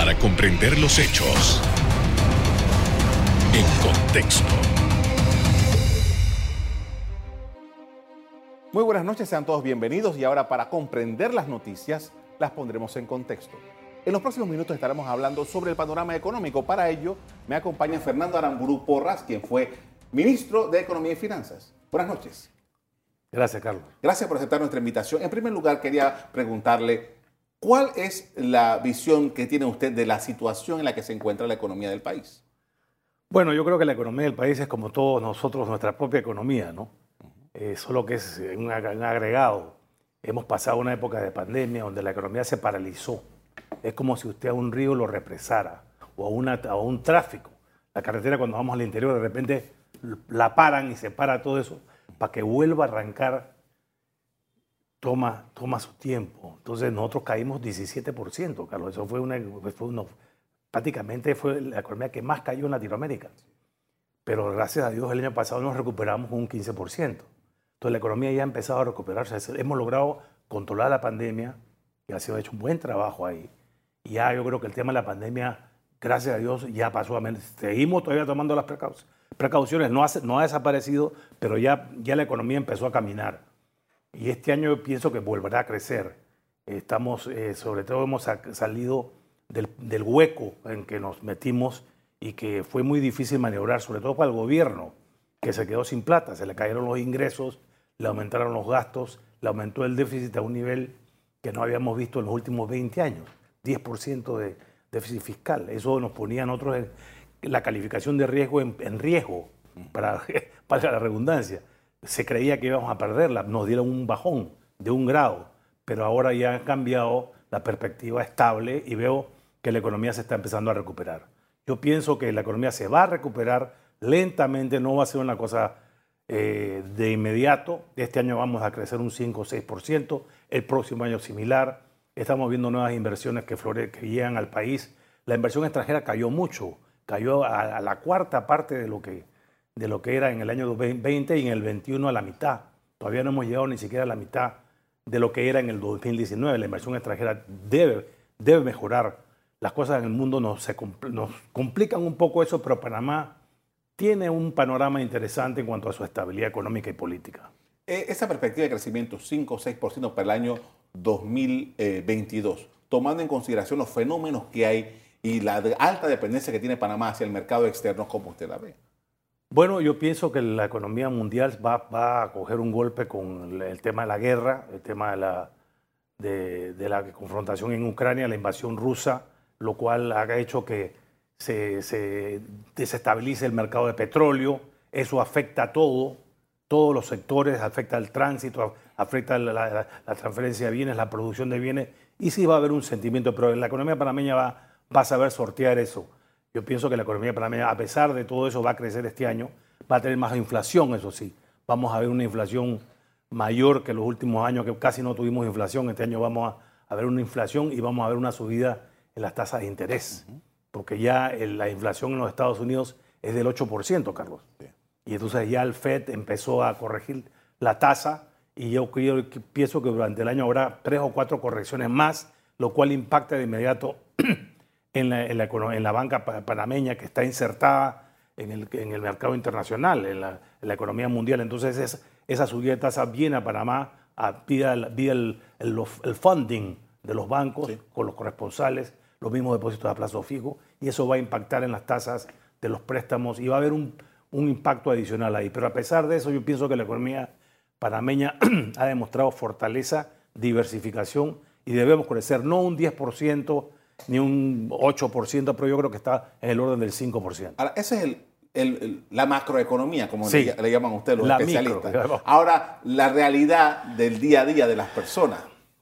para comprender los hechos en contexto. Muy buenas noches, sean todos bienvenidos y ahora para comprender las noticias las pondremos en contexto. En los próximos minutos estaremos hablando sobre el panorama económico. Para ello me acompaña Fernando Aramburu Porras, quien fue ministro de Economía y Finanzas. Buenas noches. Gracias, Carlos. Gracias por aceptar nuestra invitación. En primer lugar, quería preguntarle, ¿cuál es la visión que tiene usted de la situación en la que se encuentra la economía del país? Bueno, yo creo que la economía del país es como todos nosotros, nuestra propia economía, ¿no? Eh, solo que es un agregado. Hemos pasado una época de pandemia donde la economía se paralizó. Es como si usted a un río lo represara o a, una, a un tráfico. La carretera cuando vamos al interior de repente la paran y se para todo eso para que vuelva a arrancar toma, toma su tiempo. Entonces nosotros caímos 17%, Carlos. Eso fue una, fue prácticamente fue la economía que más cayó en Latinoamérica. Pero gracias a Dios el año pasado nos recuperamos un 15%. Entonces la economía ya ha empezado a recuperarse. Hemos logrado controlar la pandemia y ha sido hecho un buen trabajo ahí. Y ya yo creo que el tema de la pandemia, gracias a Dios, ya pasó a menos. Seguimos todavía tomando las precauciones no ha, no ha desaparecido, pero ya, ya la economía empezó a caminar. Y este año pienso que volverá a crecer. Estamos, eh, sobre todo hemos salido del, del, hueco en que nos metimos y que fue muy difícil maniobrar, sobre todo para el gobierno, que se quedó sin plata, se le cayeron los ingresos, le aumentaron los gastos, le aumentó el déficit a un nivel que no habíamos visto en los últimos 20 años, 10% de déficit fiscal. Eso nos ponía a nosotros la calificación de riesgo en, riesgo, para, para la redundancia. Se creía que íbamos a perderla, nos dieron un bajón de un grado, pero ahora ya ha cambiado la perspectiva estable y veo que la economía se está empezando a recuperar. Yo pienso que la economía se va a recuperar lentamente, no va a ser una cosa eh, de inmediato. Este año vamos a crecer un 5 o 6%, el próximo año similar. Estamos viendo nuevas inversiones que, flore que llegan al país. La inversión extranjera cayó mucho cayó a, la cuarta parte de lo, que, de lo que era en el año 2020 y en el 21 a la mitad. Todavía no hemos llegado ni siquiera a la mitad de lo que era en el 2019. La inversión extranjera debe, debe mejorar. Las cosas en el mundo nos, se, nos complican un poco eso, pero Panamá tiene un panorama interesante en cuanto a su estabilidad económica y política. E, esa perspectiva de crecimiento 5 o 6% para el año 2022, tomando en consideración los fenómenos que hay y la alta dependencia que tiene Panamá hacia el mercado externo, ¿cómo usted la ve? Bueno, yo pienso que la economía mundial va, a coger un golpe con el tema de la guerra, el tema de la, de, la confrontación en Ucrania, la invasión rusa, lo cual ha hecho que se, desestabilice el mercado de petróleo. Eso afecta a todo, todos los sectores, afecta al tránsito, afecta la, la transferencia de bienes, la producción de bienes, y sí va a haber un sentimiento, pero la economía panameña va va a saber sortear eso. Yo pienso que la economía panameña, a pesar de todo eso, va a crecer este año, va a tener más inflación, eso sí. Vamos a ver una inflación mayor que los últimos años, que casi no tuvimos inflación. Este año vamos a, ver una inflación y vamos a ver una subida en las tasas de interés, porque ya la inflación en los Estados Unidos es del 8%, Carlos. Y entonces ya el FED empezó a corregir la tasa y yo, yo pienso que durante el año habrá tres o cuatro correcciones más, lo cual impacta de inmediato en la, en la, banca panameña que está insertada en el, en el mercado internacional, en la, la, economía mundial. Entonces esa subida de tasa viene a Panamá a, vía, el, el, funding de los bancos con los corresponsales, los mismos depósitos a plazo fijo, y eso va a impactar en las tasas de los préstamos y va a haber un, un impacto adicional ahí. Pero a pesar de eso, yo pienso que la economía panameña ha demostrado fortaleza, diversificación y debemos crecer no un 10%, ni un 8%, pero yo creo que está en el orden del 5%. Ahora, esa es el, el, la macroeconomía, como le, llaman ustedes los especialistas. Ahora, la realidad del día a día de las personas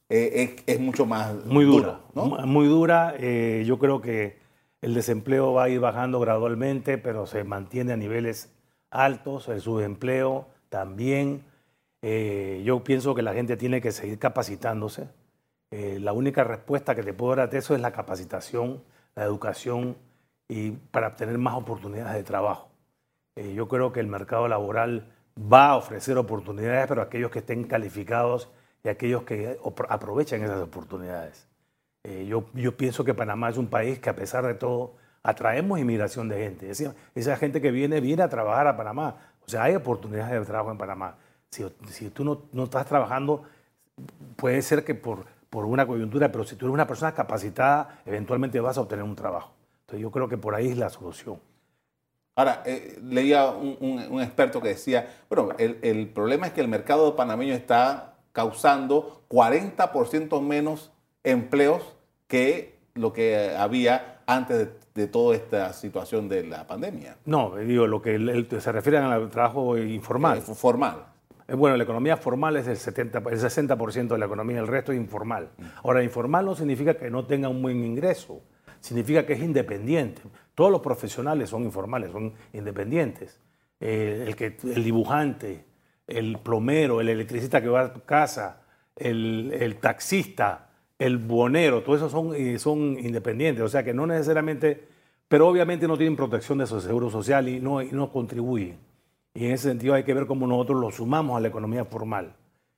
eh, es, mucho más muy dura. Muy dura. Eh, yo creo que el desempleo va a ir bajando gradualmente, pero se mantiene a niveles altos. El subempleo también. Eh, yo pienso que la gente tiene que seguir capacitándose eh, la única respuesta que te puedo dar a eso es la capacitación, la educación y para obtener más oportunidades de trabajo. Eh, yo creo que el mercado laboral va a ofrecer oportunidades, pero aquellos que estén calificados y aquellos que aprovechen esas oportunidades. Eh, yo, yo pienso que Panamá es un país que a pesar de todo atraemos inmigración de gente. Esa, esa gente que viene, viene a trabajar a Panamá. O sea, hay oportunidades de trabajo en Panamá. Si, si tú no, no, estás trabajando, puede ser que por, por una coyuntura, pero si tú eres una persona capacitada, eventualmente vas a obtener un trabajo. Entonces yo creo que por ahí es la solución. Ahora, eh, leía un, un, experto que decía, bueno, el, el, problema es que el mercado panameño está causando 40% menos empleos que lo que había antes de, de, toda esta situación de la pandemia. No, digo, lo que se refiere al trabajo informal. Eh, formal. Eh, bueno, la economía formal es el, 70, el 60% de la economía, el resto es informal. Ahora, informal no significa que no tenga un buen ingreso, significa que es independiente. Todos los profesionales son informales, son independientes. Eh, el, que, el dibujante, el plomero, el electricista que va a casa, el, taxista, el buonero, todos esos son, son independientes, o sea que no necesariamente, pero obviamente no tienen protección de su seguro social y no, y no contribuyen. Y en ese sentido hay que ver cómo nosotros lo sumamos a la economía formal.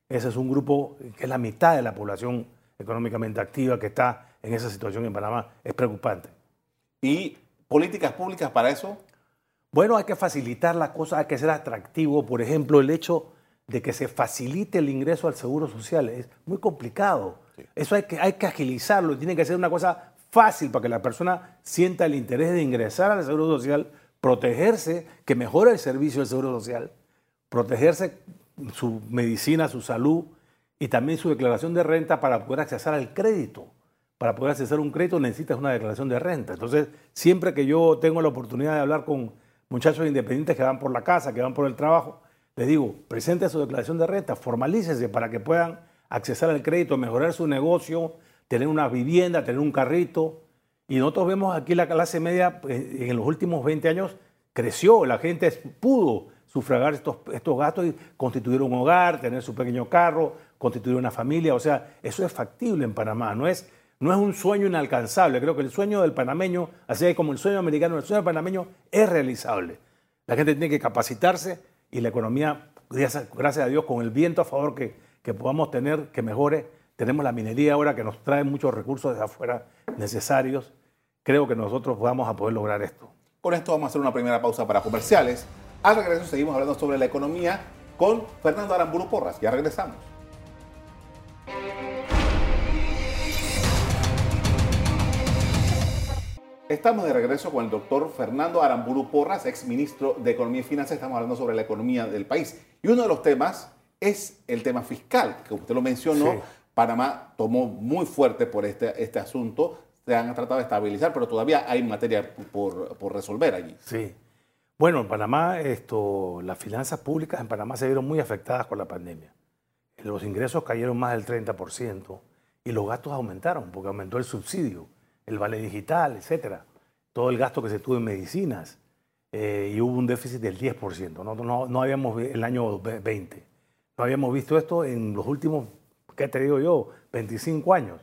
Ese es un grupo que es la mitad de la población económicamente activa que está en esa situación en Panamá. Es preocupante. ¿Y políticas públicas para eso? Bueno, hay que facilitar la cosa, hay que ser atractivo. Por ejemplo, el hecho de que se facilite el ingreso al seguro social es muy complicado. Eso hay que, hay que agilizarlo, tiene que ser una cosa fácil para que la persona sienta el interés de ingresar al seguro social, protegerse, que mejore el servicio del seguro social, protegerse su medicina, su salud y también su declaración de renta para poder acceder al crédito. Para poder acceder a un crédito necesitas una declaración de renta. Entonces, siempre que yo tengo la oportunidad de hablar con muchachos independientes que van por la casa, que van por el trabajo, les digo, presente su declaración de renta, formalícese para que puedan acceder al crédito, mejorar su negocio, tener una vivienda, tener un carrito. Y nosotros vemos aquí la clase media eh, en los últimos 20 años creció, la gente pudo sufragar estos, estos gastos y constituir un hogar, tener su pequeño carro, constituir una familia. O sea, eso es factible en Panamá, no es, no es un sueño inalcanzable. Creo que el sueño del panameño, así como el sueño americano, el sueño del panameño es realizable. La gente tiene que capacitarse y la economía, gracias a Dios, con el viento a favor que, que podamos tener, que mejore. Tenemos la minería ahora que nos trae muchos recursos de afuera necesarios. Creo que nosotros vamos a poder lograr esto. Con esto vamos a hacer una primera pausa para comerciales. Al regreso seguimos hablando sobre la economía con Fernando Aramburu Porras. Ya regresamos. Estamos de regreso con el doctor Fernando Aramburu Porras, ex ministro de Economía y Finanzas. Estamos hablando sobre la economía del país. Y uno de los temas es el tema fiscal, que usted lo mencionó. Panamá tomó muy fuerte por este, este asunto. Se han tratado de estabilizar, pero todavía hay materia por, por resolver allí. Sí. Bueno, en Panamá, esto, las finanzas públicas en Panamá se vieron muy afectadas por la pandemia. Los ingresos cayeron más del 30% y los gastos aumentaron porque aumentó el subsidio, el vale digital, etcétera. Todo el gasto que se tuvo en medicinas eh, y hubo un déficit del 10%. No, no, no habíamos el año 20. No habíamos visto esto en los últimos, ¿qué te digo yo? 25 años.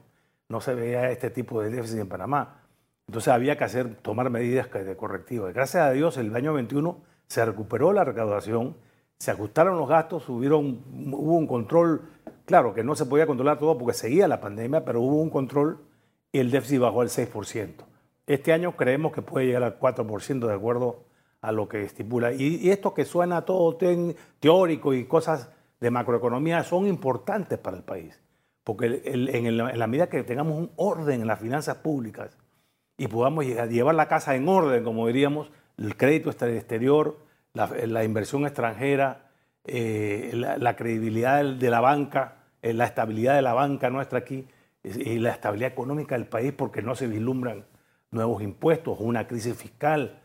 No se veía este tipo de déficit en Panamá. Entonces había que hacer, tomar medidas de correctivas. Gracias a Dios, el año 21 se recuperó la recaudación, se ajustaron los gastos, hubo un control, claro que no se podía controlar todo porque seguía la pandemia, pero hubo un control y el déficit bajó al 6%. Este año creemos que puede llegar al 4% de acuerdo a lo que estipula. Y, esto que suena todo teórico y cosas de macroeconomía son importantes para el país, porque en, la medida que tengamos un orden en las finanzas públicas y podamos llevar la casa en orden, como diríamos, el crédito exterior, la, inversión extranjera, eh, la, credibilidad de la banca, eh, la estabilidad de la banca nuestra aquí y la estabilidad económica del país, porque no se vislumbran nuevos impuestos, una crisis fiscal.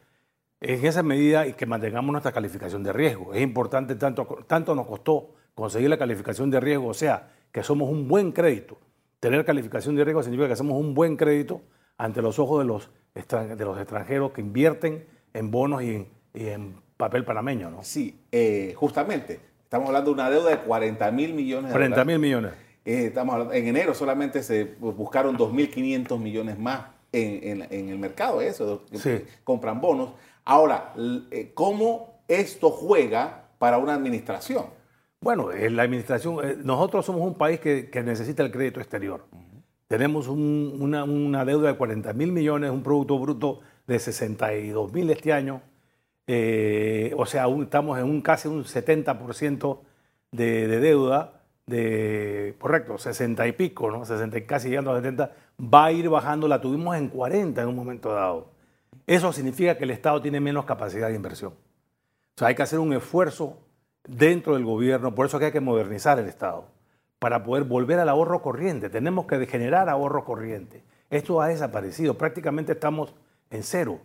En esa medida y que mantengamos nuestra calificación de riesgo. Es importante, tanto, tanto nos costó conseguir la calificación de riesgo, o sea, que somos un buen crédito. Tener calificación de riesgo significa que somos un buen crédito ante los ojos de los, de los extranjeros que invierten en bonos y en, papel panameño, ¿no? Sí, eh, justamente. Estamos hablando de una deuda de 40 mil millones de 40 mil millones. Eh, estamos en enero solamente se buscaron 2.500 millones más en, el mercado, eso, compran bonos. Ahora, eh, ¿cómo esto juega para una administración? Bueno, la administración, eh, nosotros somos un país que, necesita el crédito exterior. Tenemos una, deuda de 40 mil millones, un Producto Bruto de 62 mil este año. Eh, o sea, estamos en un casi un 70% de, de, deuda, de, correcto, 60 y pico, ¿no? 60, casi llegando a 70, va a ir bajando, la tuvimos en 40 en un momento dado. Eso significa que el Estado tiene menos capacidad de inversión. O sea, hay que hacer un esfuerzo dentro del gobierno, por eso que hay que modernizar el Estado, para poder volver al ahorro corriente. Tenemos que generar ahorro corriente. Esto ha desaparecido, prácticamente estamos en cero.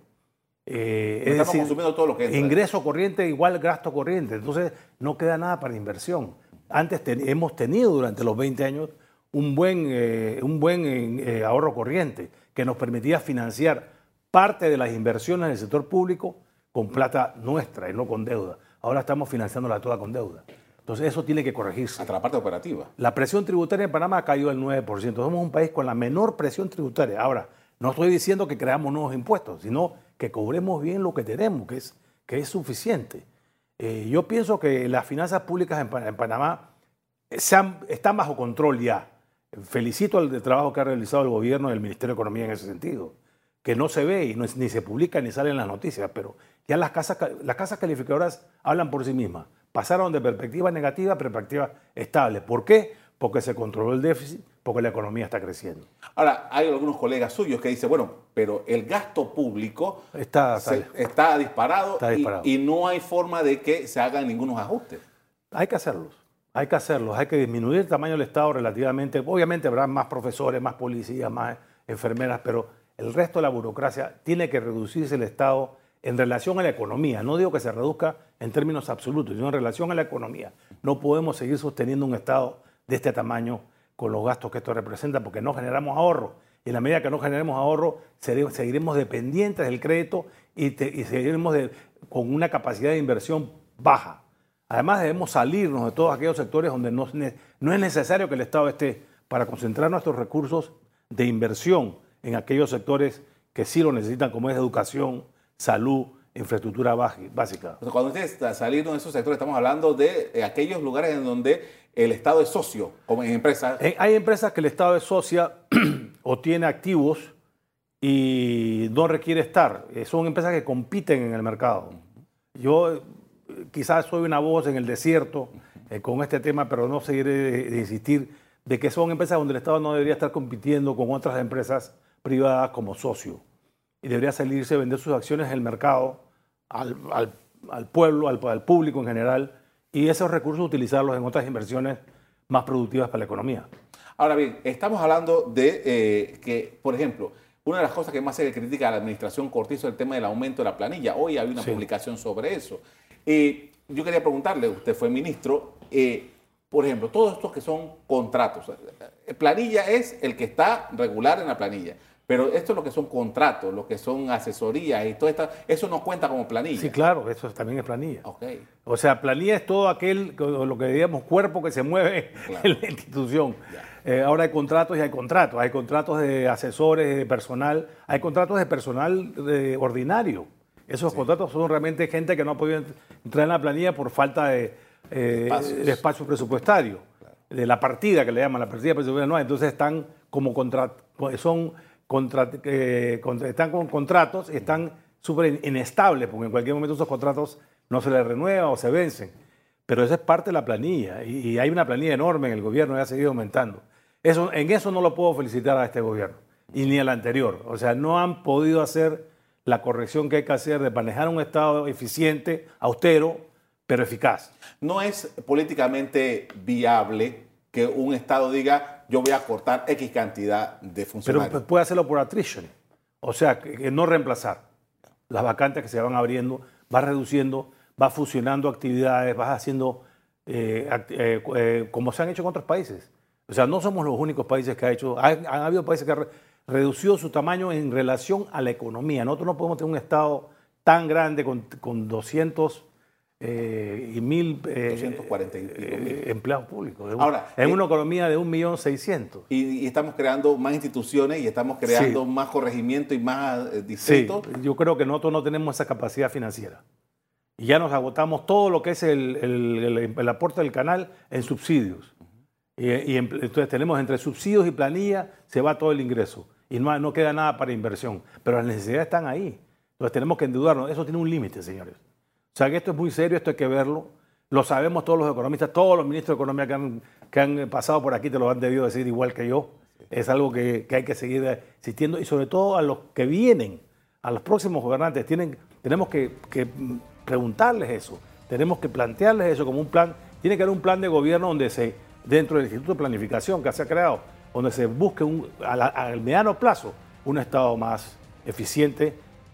Eh, estamos consumiendo todo lo que entra. Ingreso corriente igual gasto corriente, entonces no queda nada para inversión. Antes hemos tenido durante los 20 años un buen, eh, un buen eh, ahorro corriente que nos permitía financiar parte de las inversiones del sector público con plata nuestra y no con deuda. Ahora estamos financiándola toda con deuda. Entonces eso tiene que corregirse. Hasta la parte operativa. La presión tributaria en Panamá ha caído al 9%. Somos un país con la menor presión tributaria. Ahora, no estoy diciendo que creamos nuevos impuestos, sino que cobremos bien lo que tenemos, que es, que es suficiente. Eh, yo pienso que las finanzas públicas en, Panamá están bajo control ya. Felicito el trabajo que ha realizado el gobierno y el Ministerio de Economía en ese sentido, que no se ve y ni se publica ni sale en las noticias, pero ya las casas, las casas calificadoras hablan por sí mismas. Pasaron de perspectiva negativa a perspectiva estable. ¿Por qué? Porque se controló el déficit, porque la economía está creciendo. Ahora, hay algunos colegas suyos que dicen, bueno, pero el gasto público está, está, disparado, Y, no hay forma de que se hagan ningunos ajustes. Hay que hacerlos, hay que hacerlos, hay que disminuir el tamaño del Estado relativamente. Obviamente habrá más profesores, más policías, más enfermeras, pero el resto de la burocracia tiene que reducirse el Estado en relación a la economía. No digo que se reduzca en términos absolutos, sino en relación a la economía. No podemos seguir sosteniendo un Estado de este tamaño con los gastos que esto representa porque no generamos ahorro. Y en la medida que no generemos ahorro, seguiremos dependientes del crédito y, seguiremos con una capacidad de inversión baja. Además, debemos salirnos de todos aquellos sectores donde no, es necesario que el Estado esté para concentrar nuestros recursos de inversión en aquellos sectores que sí lo necesitan, como es educación, salud, infraestructura básica. Cuando ustedes salieron de esos sectores, estamos hablando de eh, aquellos lugares en donde el Estado es socio, como en empresas. Eh, hay empresas que el Estado es socia o tiene activos y no requiere estar. Eh, son empresas que compiten en el mercado. Yo quizás soy una voz en el desierto con este tema, pero no seguiré de insistir de que son empresas donde el Estado no debería estar compitiendo con otras empresas privadas como socio y debería salirse a vender sus acciones en el mercado al, pueblo, al, público en general, y esos recursos utilizarlos en otras inversiones más productivas para la economía. Ahora bien, estamos hablando de eh, que, por ejemplo, una de las cosas que más se critica a la administración Cortizo es el tema del aumento de la planilla. Hoy hay una publicación sobre eso. Eh, yo quería preguntarle, usted fue ministro, eh, por ejemplo, todos estos que son contratos. Planilla es el que está regular en la planilla. Pero esto es lo que son contratos, lo que son asesorías y todo esto, eso no cuenta como planilla. Sí, claro, eso también es planilla. Okay. O sea, planilla es todo aquel, lo que diríamos, cuerpo que se mueve en la institución. Eh, ahora hay contratos y hay contratos. Hay contratos de asesores, de personal, hay contratos de personal ordinario. Esos contratos son realmente gente que no ha podido entrar en la planilla por falta de, eh, espacio presupuestario. De la partida que le llaman la partida presupuestaria, no, entonces están como contratos, son están con contratos y están súper inestables, porque en cualquier momento esos contratos no se les renuevan o se vencen. Pero esa es parte de la planilla y, hay una planilla enorme en el gobierno y ha seguido aumentando. Eso, en eso no lo puedo felicitar a este gobierno y ni al anterior. O sea, no han podido hacer la corrección que hay que hacer de manejar un Estado eficiente, austero, pero eficaz. No es políticamente viable que un Estado diga, yo voy a cortar X cantidad de funcionarios. Pero puede hacerlo por attrition, o sea, que, no reemplazar. Las vacantes que se van abriendo, va reduciendo, va fusionando actividades, va haciendo eh, eh, eh, como se han hecho en otros países. O sea, no somos los únicos países que ha hecho, han, habido países que han reducido su tamaño en relación a la economía. Nosotros no podemos tener un Estado tan grande con, con 200 eh, y mil, eh, eh, empleados públicos. Ahora, en una economía de 1.600.000. Y, y estamos creando más instituciones y estamos creando más corregimientos y más distritos. yo creo que nosotros no tenemos esa capacidad financiera. Y ya nos agotamos todo lo que es el, el, aporte del canal en subsidios. Y, entonces tenemos entre subsidios y planilla, se va todo el ingreso. Y no, no queda nada para inversión. Pero las necesidades están ahí. Entonces tenemos que endeudarnos. Eso tiene un límite, señores. O sea que esto es muy serio, esto hay que verlo. Lo sabemos todos los economistas, todos los ministros de Economía que han, que han pasado por aquí te lo han debido decir igual que yo. Es algo que, que hay que seguir existiendo y sobre todo a los que vienen, a los próximos gobernantes, tienen, tenemos que, que preguntarles eso, tenemos que plantearles eso como un plan. Tiene que haber un plan de gobierno donde se, dentro del Instituto de Planificación que se ha creado, donde se busque un, al mediano plazo un Estado más eficiente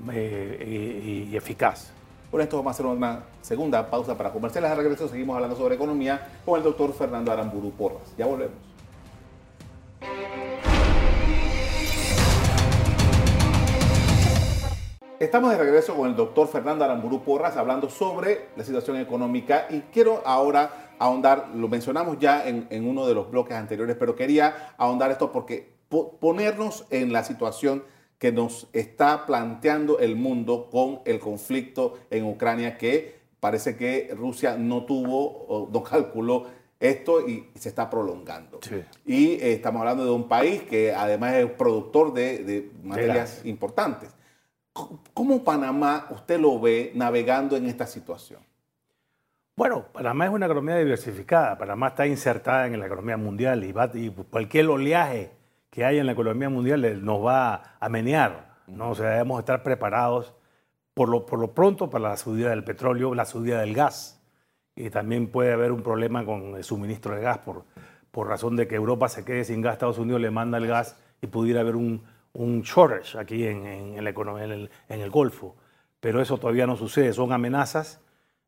eh, y eficaz. Por esto vamos a hacer una segunda pausa para comerciales. A regreso seguimos hablando sobre economía con el doctor Fernando Aramburu Porras. Ya volvemos. Estamos de regreso con el doctor Fernando Aramburu Porras hablando sobre la situación económica y quiero ahora ahondar, lo mencionamos ya en uno de los bloques anteriores, pero quería ahondar esto porque ponernos en la situación que nos está planteando el mundo con el conflicto en Ucrania que parece que Rusia no tuvo no calculó esto y se está prolongando. Y eh, estamos hablando de un país que además es productor de, materias importantes. ¿Cómo Panamá usted lo ve navegando en esta situación? Bueno, Panamá es una economía diversificada. Panamá está insertada en la economía mundial y, va, y cualquier oleaje que hay en la economía mundial nos va a menear. ¿no? O sea, debemos estar preparados por lo, por lo pronto para la subida del petróleo, la subida del gas. Y también puede haber un problema con el suministro de gas por, por razón de que Europa se quede sin gas, Estados Unidos le manda el gas y pudiera haber un, un shortage aquí en, en, la economía, en, el, en, el, Golfo. Pero eso todavía no sucede, son amenazas.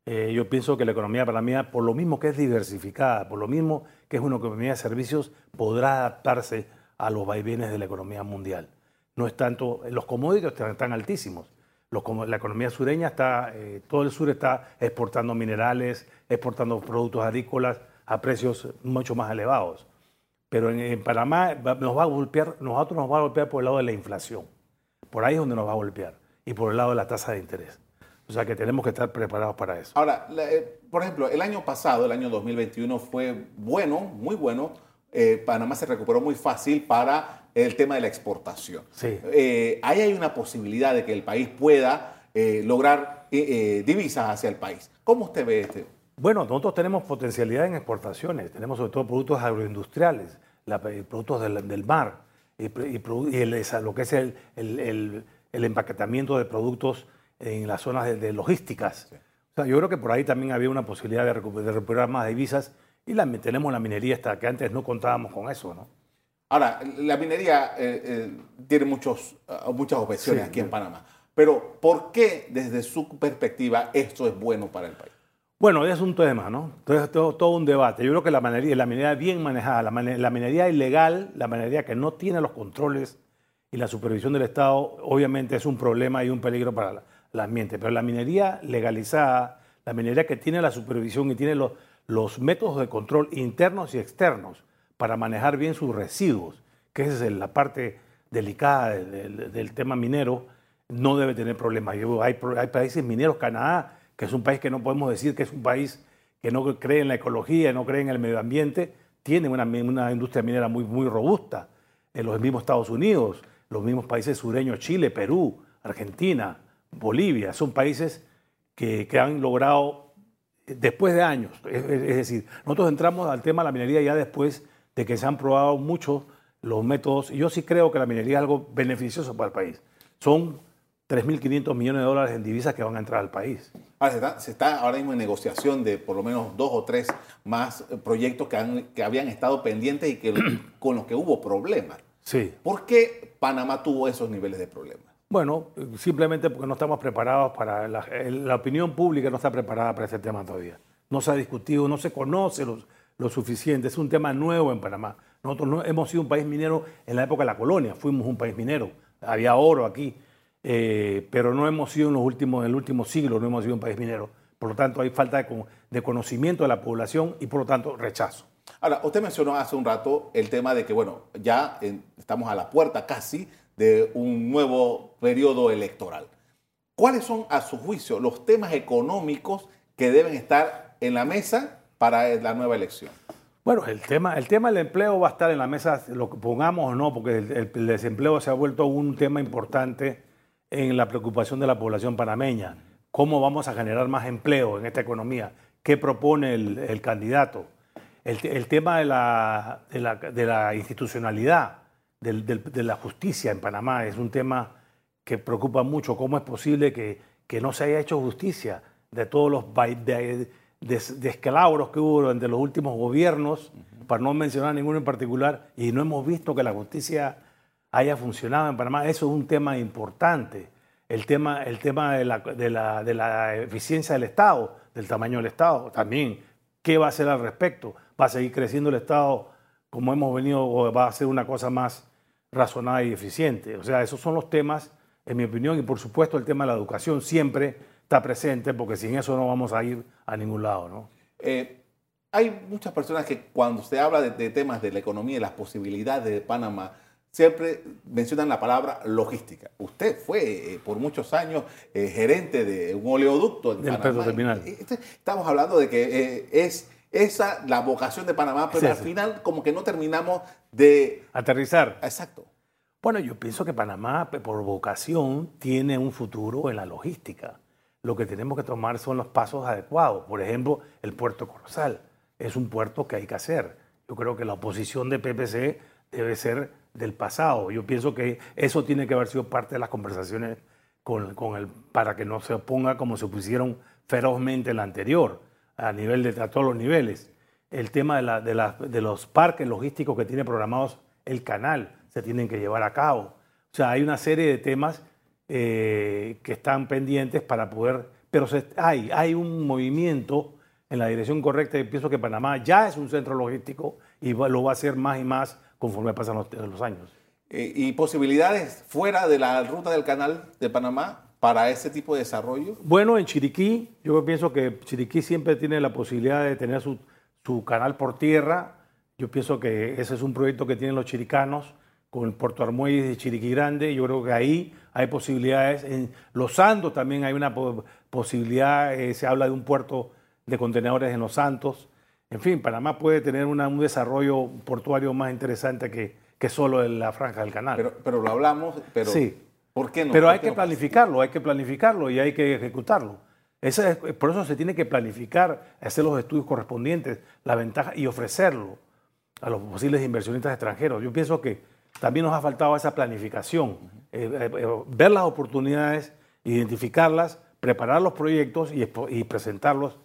Eh, yo pienso que la economía para mí, por lo mismo que es diversificada, por lo mismo que es una economía de servicios, podrá adaptarse a los vaivenes de la economía mundial. No es tanto, los commodities están, altísimos. la economía sureña está, eh, todo el sur está exportando minerales, exportando productos agrícolas a precios mucho más elevados. Pero en, Panamá nos va a golpear, nosotros nos va a golpear por el lado de la inflación. Por ahí es donde nos va a golpear. Y por el lado de la tasa de interés. O sea que tenemos que estar preparados para eso. Ahora, eh, por ejemplo, el año pasado, el año 2021, fue bueno, muy bueno eh, Panamá se recuperó muy fácil para el tema de la exportación. Sí. Eh, ahí hay una posibilidad de que el país pueda eh, lograr divisas hacia el país. ¿Cómo usted ve este? Bueno, nosotros tenemos potencialidad en exportaciones, tenemos sobre todo productos agroindustriales, productos del, mar y, lo que es el, el, empaquetamiento de productos en las zonas de, logísticas. O sea, yo creo que por ahí también había una posibilidad de recuperar más divisas y la, tenemos la minería hasta que antes no contábamos con eso, ¿no? Ahora, la minería eh, eh, tiene muchos, uh, muchas objeciones aquí en Panamá. Pero, ¿por qué desde su perspectiva esto es bueno para el país? Bueno, es un tema, ¿no? Entonces, todo, todo un debate. Yo creo que la minería, la minería bien manejada, la, la, minería ilegal, la minería que no tiene los controles y la supervisión del Estado, obviamente es un problema y un peligro para el ambiente. Pero la minería legalizada, la minería que tiene la supervisión y tiene los, los métodos de control internos y externos para manejar bien sus residuos, que es la parte delicada del, tema minero, no debe tener problemas. Hay, hay, países mineros, Canadá, que es un país que no podemos decir que es un país que no cree en la ecología, no cree en el medio ambiente, tiene una, una industria minera muy, muy robusta. En los mismos Estados Unidos, los mismos países sureños, Chile, Perú, Argentina, Bolivia, son países que, que han logrado después de años. Es, decir, nosotros entramos al tema de la minería ya después de que se han probado muchos los métodos. Y yo sí creo que la minería es algo beneficioso para el país. Son 3.500 millones de dólares en divisas que van a entrar al país. Ahora, se, está, ahora mismo en negociación de por lo menos dos o tres más proyectos que, han, que habían estado pendientes y que, con los que hubo problemas. Sí. ¿Por qué Panamá tuvo esos niveles de problemas? Bueno, simplemente porque no estamos preparados para, la, opinión pública no está preparada para ese tema todavía. No se ha discutido, no se conoce lo, suficiente, es un tema nuevo en Panamá. Nosotros no, hemos sido un país minero en la época de la colonia, fuimos un país minero, había oro aquí, eh, pero no hemos sido en, los últimos, en el último siglo, no hemos sido un país minero. Por lo tanto, hay falta de, conocimiento de la población y por lo tanto rechazo. Ahora, usted mencionó hace un rato el tema de que, bueno, ya estamos a la puerta casi de un nuevo periodo electoral. ¿Cuáles son, a su juicio, los temas económicos que deben estar en la mesa para la nueva elección? Bueno, el tema, el tema del empleo va a estar en la mesa, lo que pongamos o no, porque el, desempleo se ha vuelto un tema importante en la preocupación de la población panameña. ¿Cómo vamos a generar más empleo en esta economía? ¿Qué propone el, candidato? El, tema de la, de la institucionalidad, del, del, de la justicia en Panamá, es un tema que preocupa mucho. ¿Cómo es posible que, que no se haya hecho justicia de todos los... De, descalabros que hubo durante los últimos gobiernos, para no mencionar ninguno en particular, y no hemos visto que la justicia haya funcionado en Panamá. Eso es un tema importante. El tema, el tema de, la, de, la, de la eficiencia del Estado, del tamaño del Estado, también. ¿Qué va a hacer al respecto? ¿Va a seguir creciendo el Estado como hemos venido va a ser una cosa más razonada y eficiente? O sea, esos son los temas, en mi opinión, y por supuesto el tema de la educación siempre está presente, porque sin eso no vamos a ir a ningún lado. ¿no? Eh, hay muchas personas que cuando se habla de, de, temas de la economía y las posibilidades de Panamá, siempre mencionan la palabra logística. Usted fue eh, por muchos años eh, gerente de un oleoducto en Del Panamá. terminal. Este, estamos hablando de que eh, es esa la vocación de Panamá, pero al final como que no terminamos de... Aterrizar. Exacto. Bueno, yo pienso que Panamá, por vocación, tiene un futuro en la logística. Lo que tenemos que tomar son los pasos adecuados. Por ejemplo, el puerto Corozal es un puerto que hay que hacer. Yo creo que la oposición de PPC debe ser del pasado. Yo pienso que eso tiene que haber sido parte de las conversaciones con, con el, para que no se oponga como se opusieron ferozmente en la anterior, a, nivel de, a todos los niveles. El tema de, la- de la- de los parques logísticos que tiene programados el canal se tienen que llevar a cabo. O sea, hay una serie de temas eh, que están pendientes para poder, pero se- hay, hay un movimiento en la dirección correcta y pienso que Panamá ya es un centro logístico y lo va a ser más y más conforme pasan los, los años. Y posibilidades fuera de la ruta del canal de Panamá para ese tipo de desarrollo. Bueno, en Chiriquí, yo pienso que Chiriquí siempre tiene la posibilidad de tener su, su canal por tierra. Yo pienso que ese es un proyecto que tienen los chiricanos con Puerto Armuelles y Chiriquí Grande. Yo creo que ahí hay posibilidades. En Los Santos también hay una po- posibilidad, eh, se habla de un puerto de contenedores en Los Santos. En fin, Panamá puede tener una- un desarrollo portuario más interesante que, que solo en la franja del canal. Pero, pero lo hablamos, pero Sí. ¿Por qué no? Pero ¿Por hay que no? planificarlo, hay que planificarlo y hay que ejecutarlo. Ese es- por eso se tiene que planificar, hacer los estudios correspondientes, la ventaja y ofrecerlo a los posibles inversionistas extranjeros. Yo pienso que también nos ha faltado esa planificación, eh, eh, eh, ver las oportunidades, identificarlas, preparar los proyectos y, y presentarlos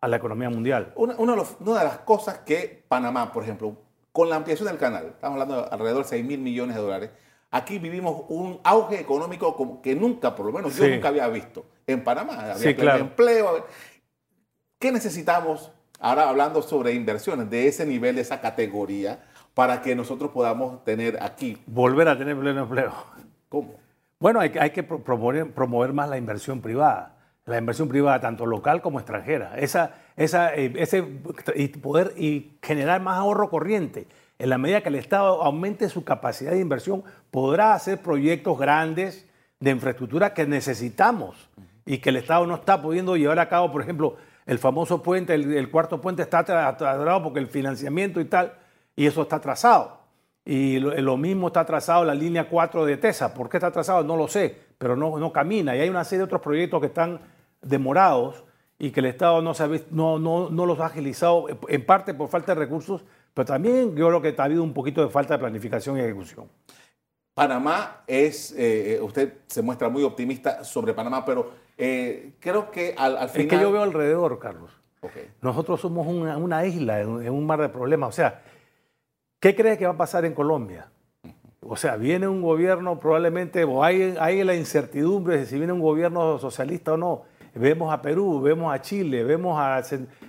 a la economía mundial. Una, uno de los- una de las cosas que Panamá, por ejemplo, con la ampliación del canal, estamos hablando de alrededor de 6 mil millones de dólares, aquí vivimos un auge económico como que nunca, por lo menos yo nunca había visto en Panamá. Había Sí, claro. empleo. ¿Qué necesitamos, ahora hablando sobre inversiones, de ese nivel, de esa categoría, para que nosotros podamos tener aquí? Volver a tener pleno empleo. ¿Cómo? Bueno, hay, que- hay que pro- promover, promover más la inversión privada, la inversión privada tanto local como extranjera. Esa, esa, eh, ese, y poder y generar más ahorro corriente. En la medida que el Estado aumente su capacidad de inversión, podrá hacer proyectos grandes de infraestructura que necesitamos y que el Estado no está pudiendo llevar a cabo. Por ejemplo, el famoso puente, el, cuarto puente está atra- atrasado porque el financiamiento y tal, y eso está atrasado. Y lo, mismo está atrasado la línea 4 de TESA. ¿Por qué está atrasado? No lo sé, pero no, no camina. Y hay una serie de otros proyectos que están demorados y que el Estado no, se no, no, no los ha agilizado, en parte por falta de recursos, pero también yo creo que ha habido un poquito de falta de planificación y ejecución. Panamá es, eh, usted se muestra muy optimista sobre Panamá, pero eh, creo que al, al final... Es que yo veo alrededor, Carlos. Ok. Nosotros somos una, una isla en, en un mar de problemas. O sea, ¿qué crees que va a pasar en Colombia? O sea, viene un gobierno probablemente, o hay, hay la incertidumbre de si viene un gobierno socialista o no. Vemos a Perú, vemos a Chile, vemos a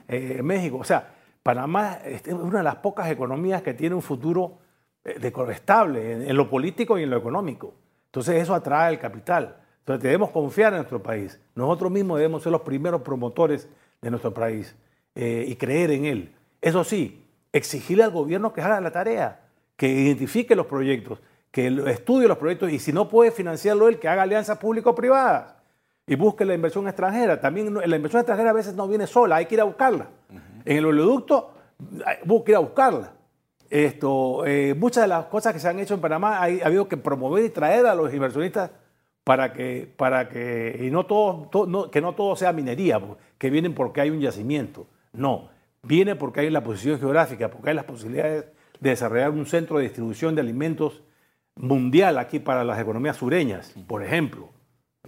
eh, México. O sea, Panamá es una de las pocas economías que tiene un futuro eh, estable en, lo político y en lo económico. Entonces eso atrae el capital. Entonces debemos confiar en nuestro país. Nosotros mismos debemos ser los primeros promotores de nuestro país eh, y creer en él. Eso sí, exigirle al gobierno que haga la tarea, que identifique los proyectos, que estudie los proyectos y si no puede financiarlo él, que haga alianzas público-privadas y busque la inversión extranjera. También la inversión extranjera a veces no viene sola, hay que ir a buscarla. En el oleoducto que ir a buscarla. Esto, eh, muchas de las cosas que se han hecho en Panamá ha habido que promover y traer a los inversionistas para que, para que, y no todo, que no todo sea minería, que vienen porque hay un yacimiento. No, viene porque hay la posición geográfica, porque hay las posibilidades de desarrollar un centro de distribución de alimentos mundial aquí para las economías sureñas, por ejemplo,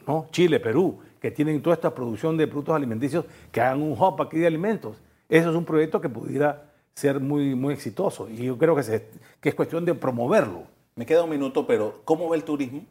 ¿no? Chile, Perú, que tienen toda esta producción de productos alimenticios, que hagan un hub aquí de alimentos. Eso es un proyecto que pudiera ser muy, muy exitoso y yo creo que, que es cuestión de promoverlo. Me queda un minuto, pero ¿cómo ve el turismo?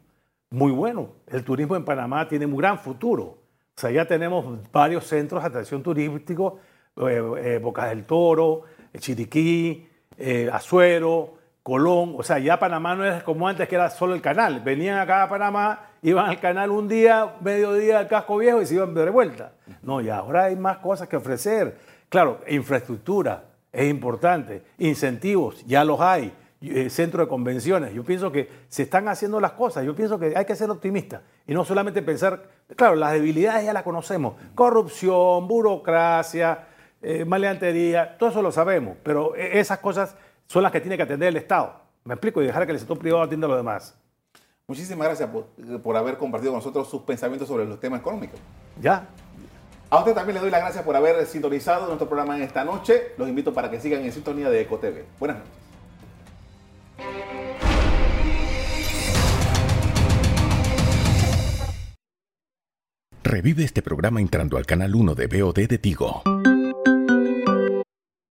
Muy bueno. El turismo en Panamá tiene un gran futuro. O sea, ya tenemos varios centros de atracción turístico, eh, eh, Bocas del Toro, Chiriquí, eh, Azuero, Colón. O sea, ya Panamá no es como antes que era solo el canal. Venían acá a Panamá, iban al canal un día, mediodía al casco viejo y se iban de vuelta. No, y ahora hay más cosas que ofrecer. Claro, infraestructura es importante, incentivos, ya los hay, eh, centro de convenciones. Yo pienso que se están haciendo las cosas, yo pienso que hay que ser optimista y no solamente pensar, claro, las debilidades ya las conocemos, corrupción, burocracia, eh, maleantería, todo eso lo sabemos, pero e, esas cosas son las que tiene que atender el Estado. Me explico y dejar que el sector privado atienda lo demás. Muchísimas gracias por, por haber compartido con nosotros sus pensamientos sobre los temas económicos. Ya, a usted también le doy las gracias por haber sintonizado nuestro programa en esta noche. Los invito para que sigan en sintonía de EcoTV. Buenas noches. Revive este programa entrando al canal 1 de BOD de Tigo.